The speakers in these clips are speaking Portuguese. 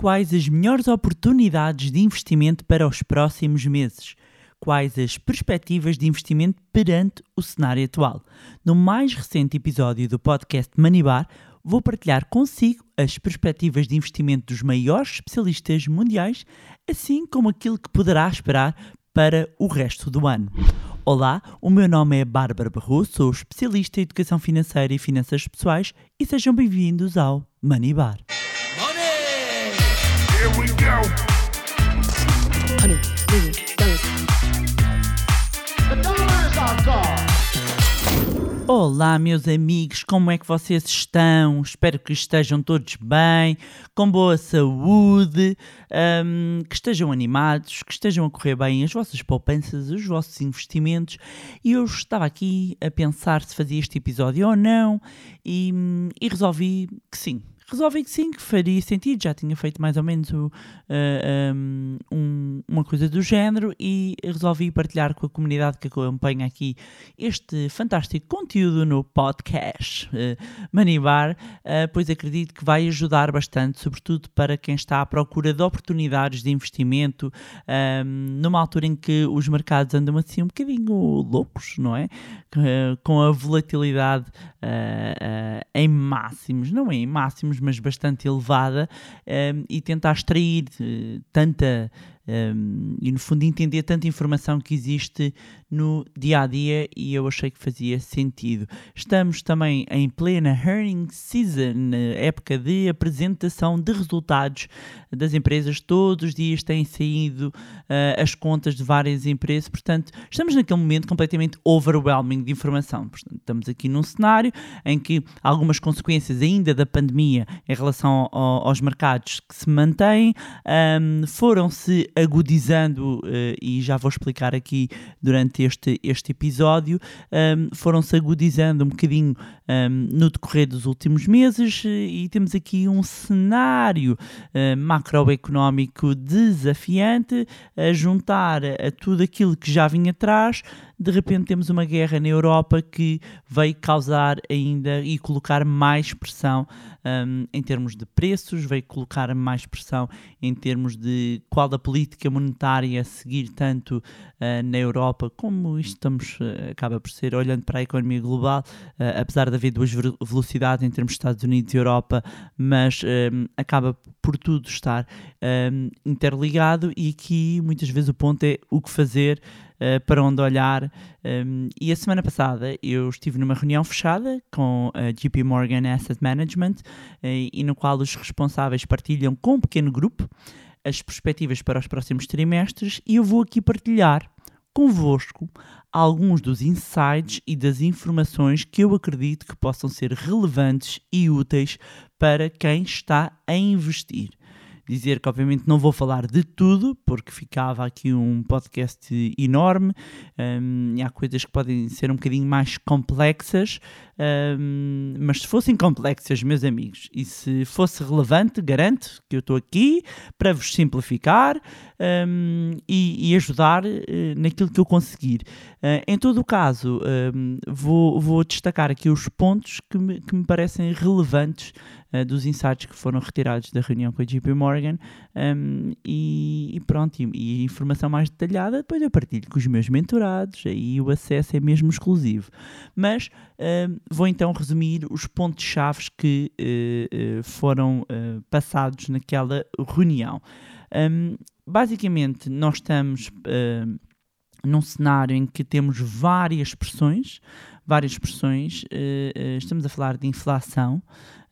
Quais as melhores oportunidades de investimento para os próximos meses? Quais as perspectivas de investimento perante o cenário atual? No mais recente episódio do podcast Manibar, vou partilhar consigo as perspectivas de investimento dos maiores especialistas mundiais, assim como aquilo que poderá esperar para o resto do ano. Olá, o meu nome é Bárbara Barroso, sou especialista em educação financeira e finanças pessoais e sejam bem-vindos ao Manibar. Here we go. Honey, million dollars. The dollar is our god. Olá, meus amigos, como é que vocês estão? Espero que estejam todos bem, com boa saúde, hum, que estejam animados, que estejam a correr bem as vossas poupanças, os vossos investimentos. E eu estava aqui a pensar se fazia este episódio ou não, e, hum, e resolvi que sim. Resolvi que sim, que faria sentido, já tinha feito mais ou menos o, uh, um, uma coisa do género e resolvi partilhar com a comunidade que acompanha aqui este fantástico conteúdo no podcast uh, Manibar, uh, pois acredito que vai ajudar bastante, sobretudo para quem está à procura de oportunidades de investimento, um, numa altura em que os mercados andam assim um bocadinho loucos, não é? com a volatilidade em máximos, não é em máximos, mas bastante elevada, e tentar extrair uh, tanta um, e no fundo entender tanta informação que existe no dia a dia e eu achei que fazia sentido. Estamos também em plena earning season, época de apresentação de resultados das empresas. Todos os dias têm saído uh, as contas de várias empresas, portanto, estamos naquele momento completamente overwhelming de informação. Portanto, estamos aqui num cenário em que algumas consequências ainda da pandemia em relação ao, aos mercados que se mantêm um, foram-se agudizando, uh, e já vou explicar aqui durante este, este episódio, um, foram-se agudizando um bocadinho um, no decorrer dos últimos meses e temos aqui um cenário uh, macroeconómico desafiante a juntar a tudo aquilo que já vinha atrás. De repente temos uma guerra na Europa que veio causar ainda e colocar mais pressão um, em termos de preços, veio colocar mais pressão em termos de qual a política monetária a seguir tanto uh, na Europa como estamos, uh, acaba por ser, olhando para a economia global, apesar de haver duas velocidades em termos de Estados Unidos e Europa, mas um, acaba por tudo estar um, interligado e aqui muitas vezes o ponto é o que fazer uh, para onde olhar. Um, e a semana passada eu estive numa reunião fechada com a JP Morgan Asset Management uh, e no qual os responsáveis partilham com um pequeno grupo as perspectivas para os próximos trimestres e eu vou aqui partilhar convosco alguns dos insights e das informações que eu acredito que possam ser relevantes e úteis para quem está a investir dizer que obviamente não vou falar de tudo, porque ficava aqui um podcast enorme, um, e há coisas que podem ser um bocadinho mais complexas, um, mas se fossem complexas, meus amigos, e se fosse relevante, garanto que eu estou aqui para vos simplificar um, e, e, ajudar uh, naquilo que eu conseguir. Uh, em todo o caso, vou, vou, destacar aqui os pontos que me, que me parecem relevantes uh, dos insights que foram retirados da reunião com a JP Morgan um, e, e, pronto, e, e, informação mais detalhada depois eu partilho com os meus mentorados, aí o acesso é mesmo exclusivo. Mas um, vou então resumir os pontos-chave que uh, foram passados naquela reunião. Um, basicamente, nós estamos num cenário em que temos várias pressões, várias pressões, estamos a falar de inflação,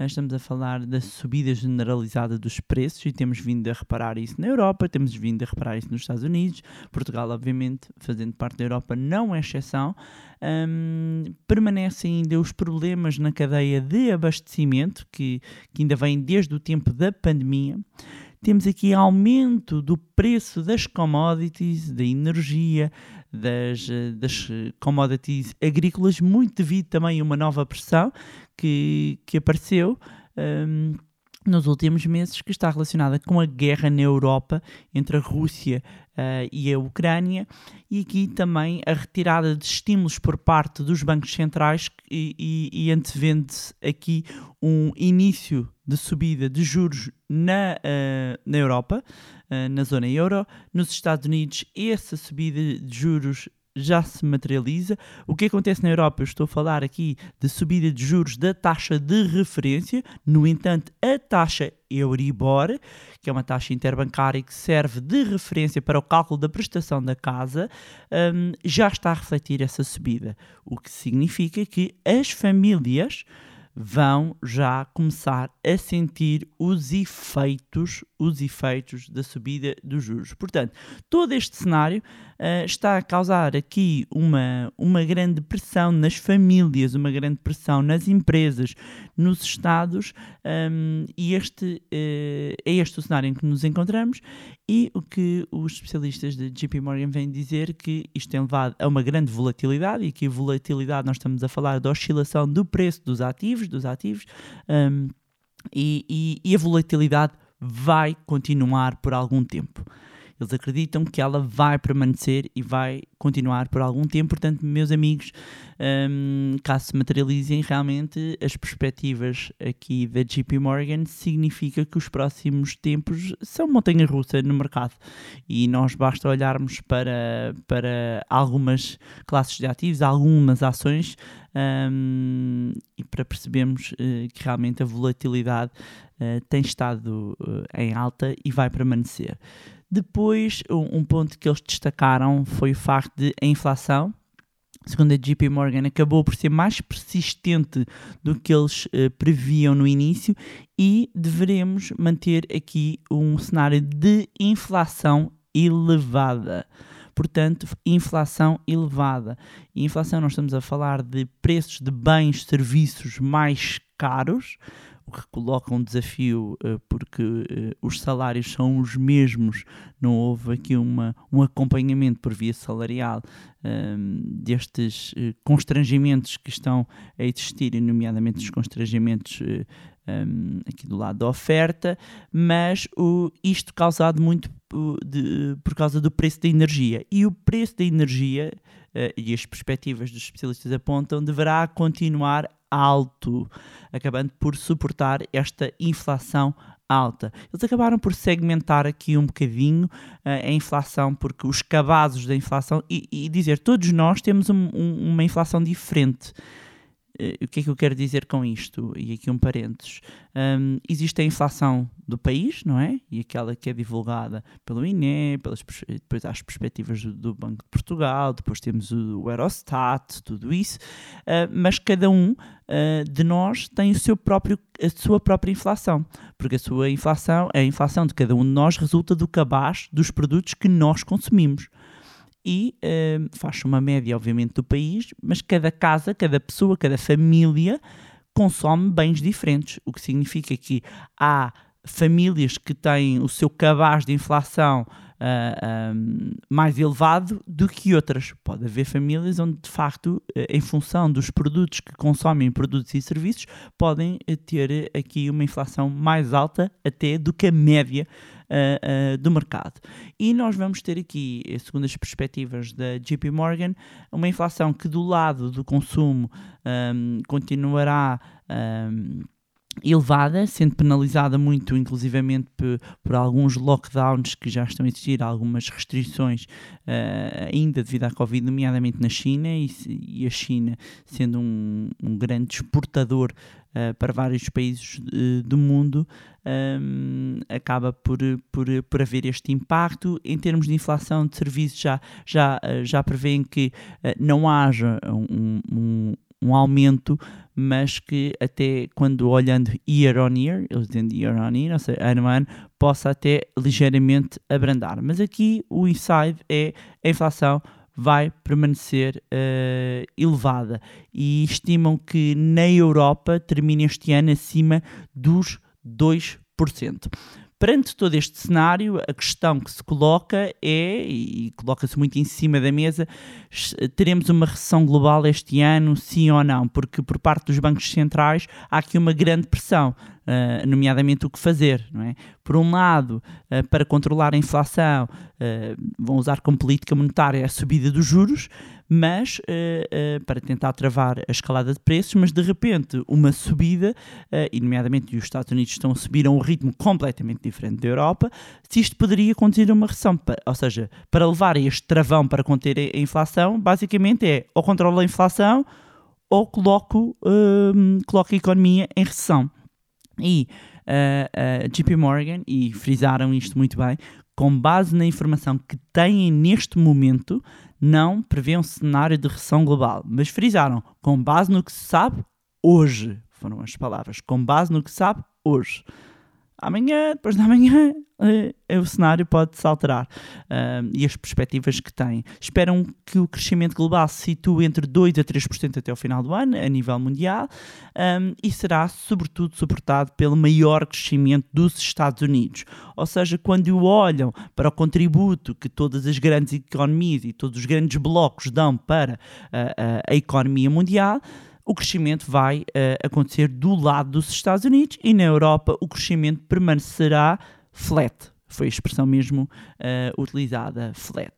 estamos a falar da subida generalizada dos preços e temos vindo a reparar isso na Europa, temos vindo a reparar isso nos Estados Unidos, Portugal, obviamente, fazendo parte da Europa, não é exceção. Um, permanecem ainda os problemas na cadeia de abastecimento, que, que ainda vêm desde o tempo da pandemia. Temos aqui aumento do preço das commodities, da energia, das, das commodities agrícolas, muito devido também a uma nova pressão que, que apareceu. Um, nos últimos meses, que está relacionada com a guerra na Europa entre a Rússia uh, e a Ucrânia, e aqui também a retirada de estímulos por parte dos bancos centrais e, e, e antevende-se aqui um início de subida de juros na uh, na Europa, eh, na zona euro. Nos Estados Unidos, essa subida de juros já se materializa. O que acontece na Europa? Eu estou a falar aqui de subida de juros da taxa de referência, no entanto, a taxa Euribor, que é uma taxa interbancária que serve de referência para o cálculo da prestação da casa, hum, já está a refletir essa subida. O que significa que as famílias vão já começar a sentir os efeitos, os efeitos da subida dos juros. Portanto, todo este cenário uh, está a causar aqui uma, uma grande pressão nas famílias, uma grande pressão nas empresas, nos estados, um, e este uh, é este o cenário em que nos encontramos e o que os especialistas de JP Morgan vêm dizer que isto tem levado a uma grande volatilidade e que a volatilidade nós estamos a falar da oscilação do preço dos ativos, dos ativos, um, e, e, e a volatilidade vai continuar por algum tempo. Eles acreditam que ela vai permanecer e vai continuar por algum tempo. Portanto, meus amigos, um, caso se materializem realmente as perspectivas aqui da JP Morgan, significa que os próximos tempos são montanha-russa no mercado. E nós basta olharmos para, para algumas classes de ativos, algumas ações, um, e para percebermos uh, que realmente a volatilidade uh, tem estado uh, em alta e vai permanecer. Depois, um, um ponto que eles destacaram foi o facto de a inflação, segundo a JP Morgan, acabou por ser mais persistente do que eles uh, previam no início e deveremos manter aqui um cenário de inflação elevada. Portanto, inflação elevada. E inflação, nós estamos a falar de preços de bens, serviços mais caros, o que coloca um desafio uh, porque uh, os salários são os mesmos, não houve aqui uma, um acompanhamento por via salarial ehm, destes uh, constrangimentos que estão a existir, nomeadamente os constrangimentos um, ehm, aqui do lado da oferta, mas o, isto causado muito de, por causa do preço da energia. E o preço da energia, e as perspectivas dos especialistas apontam, deverá continuar alto, acabando por suportar esta inflação alta. Eles acabaram por segmentar aqui um bocadinho uh, a inflação, porque os cabazes da inflação, e, e dizer, todos nós temos um, um, uma inflação diferente. Uh, o que é que eu quero dizer com isto? E aqui um parênteses. Um, existe a inflação do país, não é? E aquela que é divulgada pelo INE, pelas, depois há as perspectivas do, do, Banco de Portugal, depois temos o, o Eurostat, tudo isso, uh, mas cada um uh, de nós tem o seu próprio, a sua própria inflação, porque a sua inflação, a inflação de cada um de nós resulta do cabaz dos produtos que nós consumimos e uh, faz uma média, obviamente, do país, mas cada casa, cada pessoa, cada família consome bens diferentes, o que significa que há famílias que têm o seu cabaz de inflação uh, ah, um, mais elevado do que outras. Pode haver famílias onde, de facto, em função dos produtos que consomem, produtos e serviços, podem eh, ter aqui uma inflação mais alta até do que a média uh, uh, do mercado. E nós vamos ter aqui, eh, segundo as perspectivas da JP Morgan, uma inflação que do lado do consumo um, continuará. Um, elevada, sendo penalizada muito, inclusivamente por, por, alguns lockdowns que já estão a existir, algumas restrições uh, ainda devido à Covid, nomeadamente na China, e, e a China sendo um, um grande exportador uh, para vários países uh, do mundo, um, acaba por, por, por haver este impacto. Em termos de inflação de serviços, já, já, já prevêem que não haja um, um, um aumento, mas que até quando olhando year on year, eles dizem year on year, ou seja, ano a ano, possa até ligeiramente abrandar. Mas aqui o inside é a inflação vai permanecer uh, elevada e estimam que na Europa termine este ano acima dos 2%. Perante todo este cenário, a questão que se coloca é, e coloca-se muito em cima da mesa, teremos uma recessão global este ano, sim ou não? Porque por parte dos bancos centrais há aqui uma grande pressão. Uh, nomeadamente o que fazer, não é? Por um lado, uh, para controlar a inflação, uh, vão usar como política monetária a subida dos juros, mas para tentar travar a escalada de preços, mas de repente uma subida, e nomeadamente os Estados Unidos estão a subir a um ritmo completamente diferente da Europa, se isto poderia conduzir a uma recessão, ou seja, para levar este travão para conter a inflação, basicamente é ou controla a inflação ou coloco, coloco a economia em recessão. E uh, uh, JP Morgan, e frisaram isto muito bem, com base na informação que têm neste momento, não prevê um cenário de recessão global. Mas frisaram, com base no que se sabe hoje, foram as palavras, com base no que se sabe hoje amanhã, depois da manhã, uh, o cenário pode se alterar uh, e as perspectivas que têm. Esperam que o crescimento global se situe entre 2% a 3% até o final do ano, a nível mundial, um, e será, sobretudo, suportado pelo maior crescimento dos Estados Unidos. Ou seja, quando olham para o contributo que todas as grandes economias e todos os grandes blocos dão para uh, a economia mundial, o crescimento vai uh, acontecer do lado dos Estados Unidos e na Europa o crescimento permanecerá flat. Foi a expressão mesmo uh, utilizada, flat.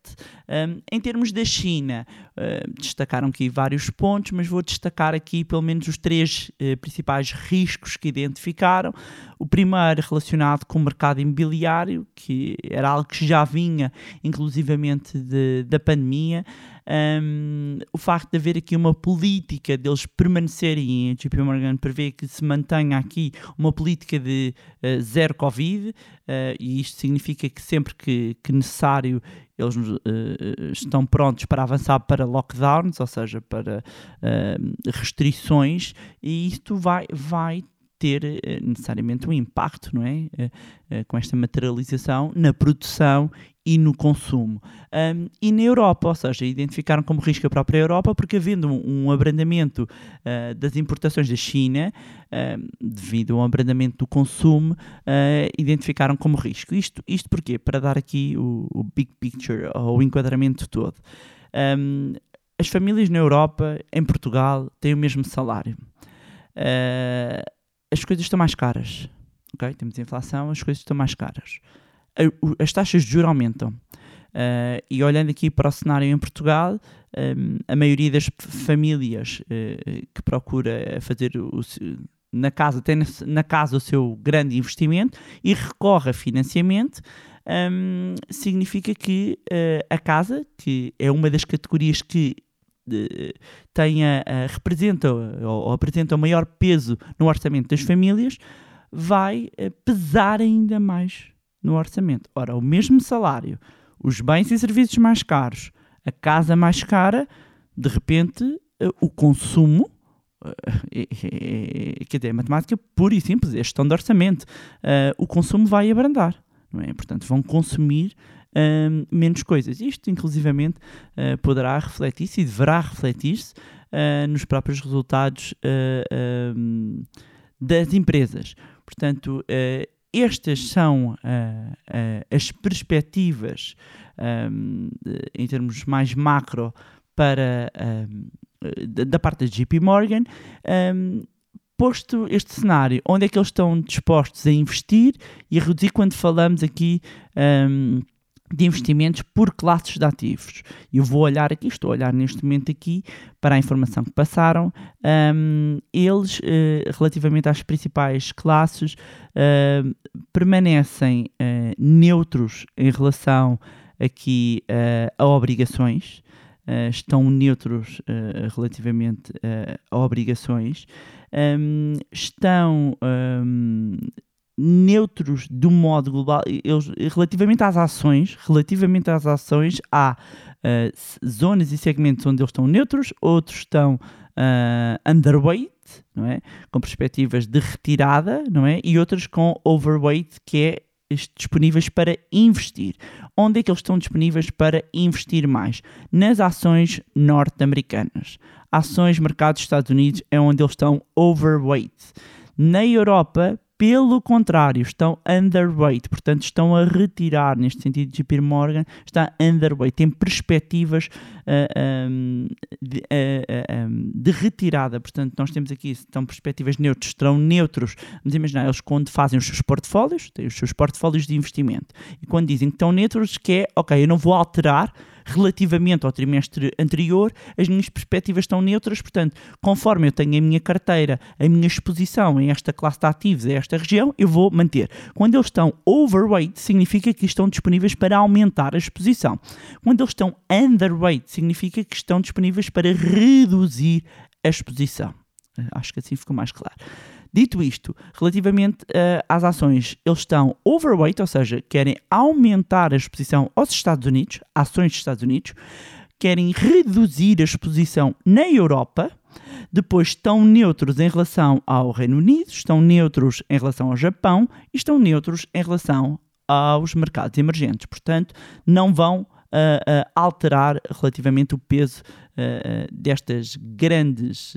Um, em termos da China, uh, destacaram aqui vários pontos, mas vou destacar aqui pelo menos os três principais riscos que identificaram. O primeiro relacionado com o mercado imobiliário, que era algo que já vinha inclusivamente de, da pandemia um, o facto de haver aqui uma política deles permanecerem, a JP Morgan prevê que se mantenha aqui uma política de uh, zero Covid, uh, e isto significa que sempre que, que necessário eles uh, estão prontos para avançar para lockdowns, ou seja, para restrições, e isto vai, vai ter necessariamente um impacto, não é? com esta materialização na produção e no consumo. Um, e na Europa, ou seja, identificaram como risco a própria Europa, porque havendo um, um abrandamento uh, das importações da China, uh, devido ao abrandamento do consumo, uh, identificaram como risco. Isto, isto porquê? Para dar aqui o, o big picture, ou o enquadramento todo. Um, as famílias na Europa, em Portugal, têm o mesmo salário. As coisas estão mais caras. Okay? Temos inflação, as coisas estão mais caras as taxas de juros aumentam. Uh, e olhando aqui para o cenário em Portugal, um, a maioria das famílias uh, que procura fazer o, na casa tem na casa o seu grande investimento e recorre a financiamento, um, significa que uh, a casa, que é uma das categorias que tenha, representa ou, apresenta o maior peso no orçamento das famílias, vai pesar ainda mais no orçamento. Ora, o mesmo salário, os bens e serviços mais caros, a casa mais cara, de repente eh, o consumo, eh, é, quer dizer, matemática pura e simples, é gestão de orçamento, uh, o consumo vai abrandar, não é? Portanto, vão consumir uh, menos coisas. Isto, inclusivamente, uh, poderá refletir-se e deverá refletir-se nos próprios resultados das empresas. Portanto, estas são uh, uh, as perspectivas um, em termos mais macro para um, da parte da JP Morgan. Um, posto este cenário, onde é que eles estão dispostos a investir e a reduzir quando falamos aqui de investimentos por classes de ativos. Eu vou olhar aqui, estou a olhar neste momento aqui para a informação que passaram. Um, eles, uh, relativamente às principais classes, uh, permanecem uh, neutros em relação aqui a obrigações. estão neutros relativamente a obrigações. Um, estão um, neutros de um modo global. Eles, relativamente às ações, relativamente às ações, há uh, zonas e segmentos onde eles estão neutros, outros estão uh, underweight, não é? com perspectivas de retirada, não é? e outros com overweight, que é disponíveis para investir. Onde é que eles estão disponíveis para investir mais? Nas ações norte-americanas. Ações mercado dos Estados Unidos é onde eles estão overweight. Na Europa, Pelo contrário, estão underweight, portanto estão a retirar, neste sentido, JP Morgan está underweight, tem perspectivas uh, um, de, uh, um, de, retirada, portanto nós temos aqui, estão perspectivas neutras, estarão neutros, vamos imaginar, eles quando fazem os seus portfólios, têm os seus portfólios de investimento, e quando dizem que estão neutros, que é, ok, eu não vou alterar, relativamente ao trimestre anterior, as minhas perspectivas estão neutras, portanto, conforme eu tenho a minha carteira, a minha exposição em esta classe de ativos, a esta região, eu vou manter. Quando eles estão overweight, significa que estão disponíveis para aumentar a exposição. Quando eles estão underweight, significa que estão disponíveis para reduzir a exposição. Acho que assim ficou mais claro. Dito isto, relativamente uh, às ações, eles estão overweight, ou seja, querem aumentar a exposição aos Estados Unidos, ações dos Estados Unidos, querem reduzir a exposição na Europa, depois estão neutros em relação ao Reino Unido, estão neutros em relação ao Japão e estão neutros em relação aos mercados emergentes. Portanto, não vão uh, uh, alterar relativamente o peso uh, destas grandes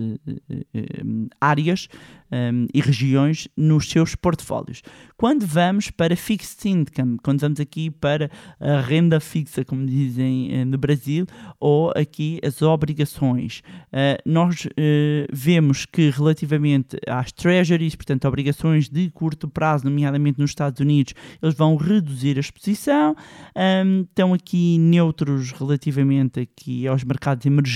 áreas um, e regiões nos seus portfólios. Quando vamos para fixed income, quando vamos aqui para a renda fixa, como dizem no Brasil, ou aqui as obrigações, nós vemos que relativamente às treasuries, portanto obrigações de curto prazo, nomeadamente nos Estados Unidos, eles vão reduzir a exposição, estão aqui neutros relativamente aqui aos mercados emergentes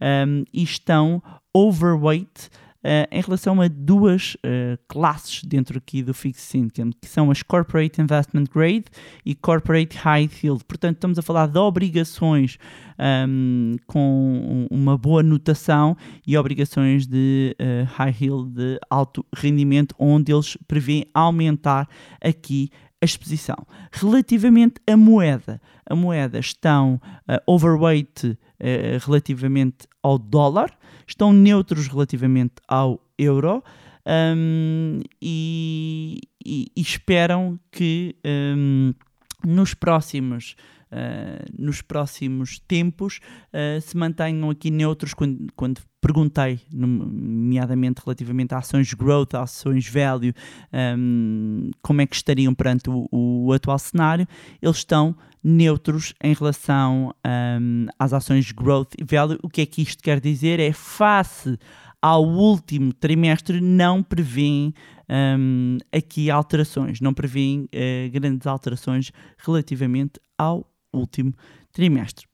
um, e estão overweight uh, em relação a duas uh, classes dentro aqui do Fixed Income, que são as Corporate Investment Grade e Corporate High Yield. Portanto, estamos a falar de obrigações um, com uma boa notação e obrigações de uh, High Yield de alto rendimento, onde eles prevêem aumentar aqui a exposição. Relativamente à moeda, a moeda estão uh, overweight uh, relativamente ao dólar, estão neutros relativamente ao euro um, e, e, e, esperam que um, nos próximos uh, nos próximos tempos uh, se mantenham aqui neutros quando, quando perguntei, nomeadamente relativamente a ações growth, ações value, um, como é que estariam perante o, o, atual cenário, eles estão neutros em relação um, às ações growth e value. O que é que isto quer dizer? É face ao último trimestre não prevêem um, aqui alterações, não prevêem uh, grandes alterações relativamente ao último trimestre.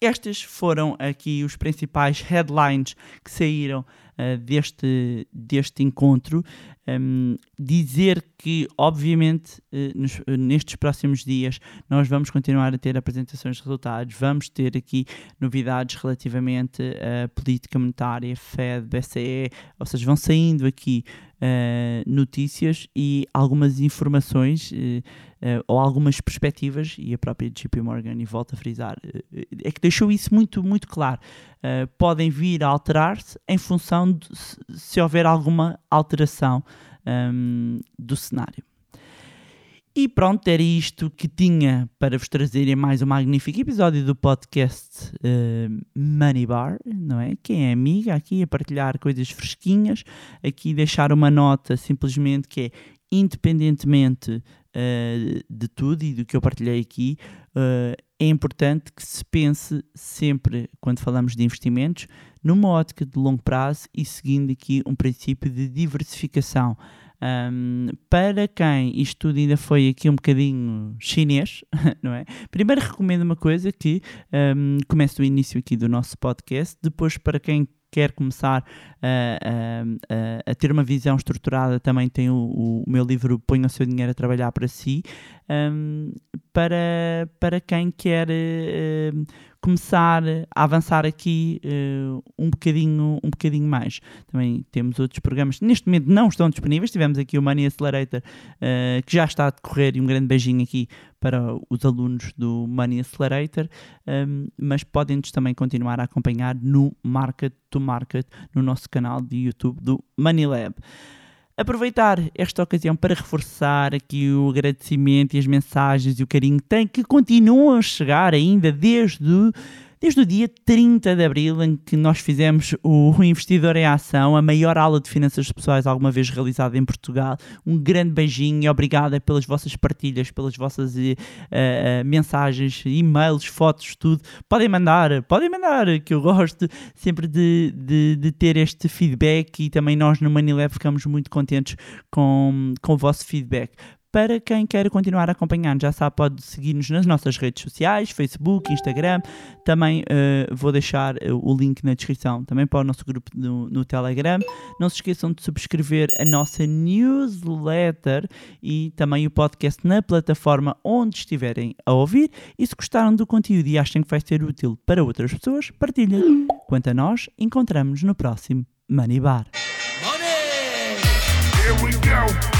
Estes foram aqui os principais headlines que saíram uh, deste, deste encontro. Um, dizer que, obviamente, uh, nos, nestes próximos dias nós vamos continuar a ter apresentações de resultados, vamos ter aqui novidades relativamente à política monetária, Fed, BCE, ou seja, vão saindo aqui notícias e algumas informações uh, ou algumas perspectivas, e a própria JP Morgan, e volto a frisar, uh, é que deixou isso muito, muito claro. Uh, podem vir a alterar-se em função de se, houver alguma alteração um, do cenário. E pronto, era isto que tinha para vos trazer em mais um magnífico episódio do podcast uh, Money Bar, não é? Quem é amiga aqui a partilhar coisas fresquinhas, aqui deixar uma nota simplesmente que é independentemente uh, de tudo e do que eu partilhei aqui, uh, é importante que se pense sempre, quando falamos de investimentos, numa ótica de longo prazo e seguindo aqui um princípio de diversificação. Um, para quem isto tudo ainda foi aqui um bocadinho chinês, não é? Primeiro recomendo uma coisa que um, comece do início aqui do nosso podcast, depois para quem quer começar a, a, a, ter uma visão estruturada, também tem o, o, meu livro Põe o seu dinheiro a trabalhar para si. Um, para, para quem quer uh, começar a avançar aqui uh, um, bocadinho, um bocadinho mais. Também temos outros programas que neste momento não estão disponíveis. Tivemos aqui o Money Accelerator uh, que já está a decorrer e um grande beijinho aqui para os alunos do Money Accelerator, um, mas podem-nos também continuar a acompanhar no Market to Market, no nosso canal de YouTube do Money Lab aproveitar esta ocasião para reforçar aqui o agradecimento e as mensagens e o carinho que, tem, que continuam a chegar ainda desde desde o dia 30 de abril, em que nós fizemos o, Investidor em Ação, a maior aula de finanças pessoais alguma vez realizada em Portugal. Um grande beijinho e obrigada pelas vossas partilhas, pelas vossas eh, mensagens, e-mails, fotos, tudo. Podem mandar, podem mandar, que eu gosto sempre de, de, de ter este feedback e também nós no Manilab ficamos muito contentes com, com o vosso feedback. Para quem quer continuar acompanhando, já sabe, pode seguir-nos nas nossas redes sociais, Facebook, Instagram. Também eh, vou deixar eh, o link na descrição, também para o nosso grupo no, no Telegram. Não se esqueçam de subscrever a nossa newsletter e também o podcast na plataforma onde estiverem a ouvir. E se gostaram do conteúdo e acham que vai ser útil para outras pessoas, partilhem. Quanto a nós, encontramos no próximo Money Bar. Here we go.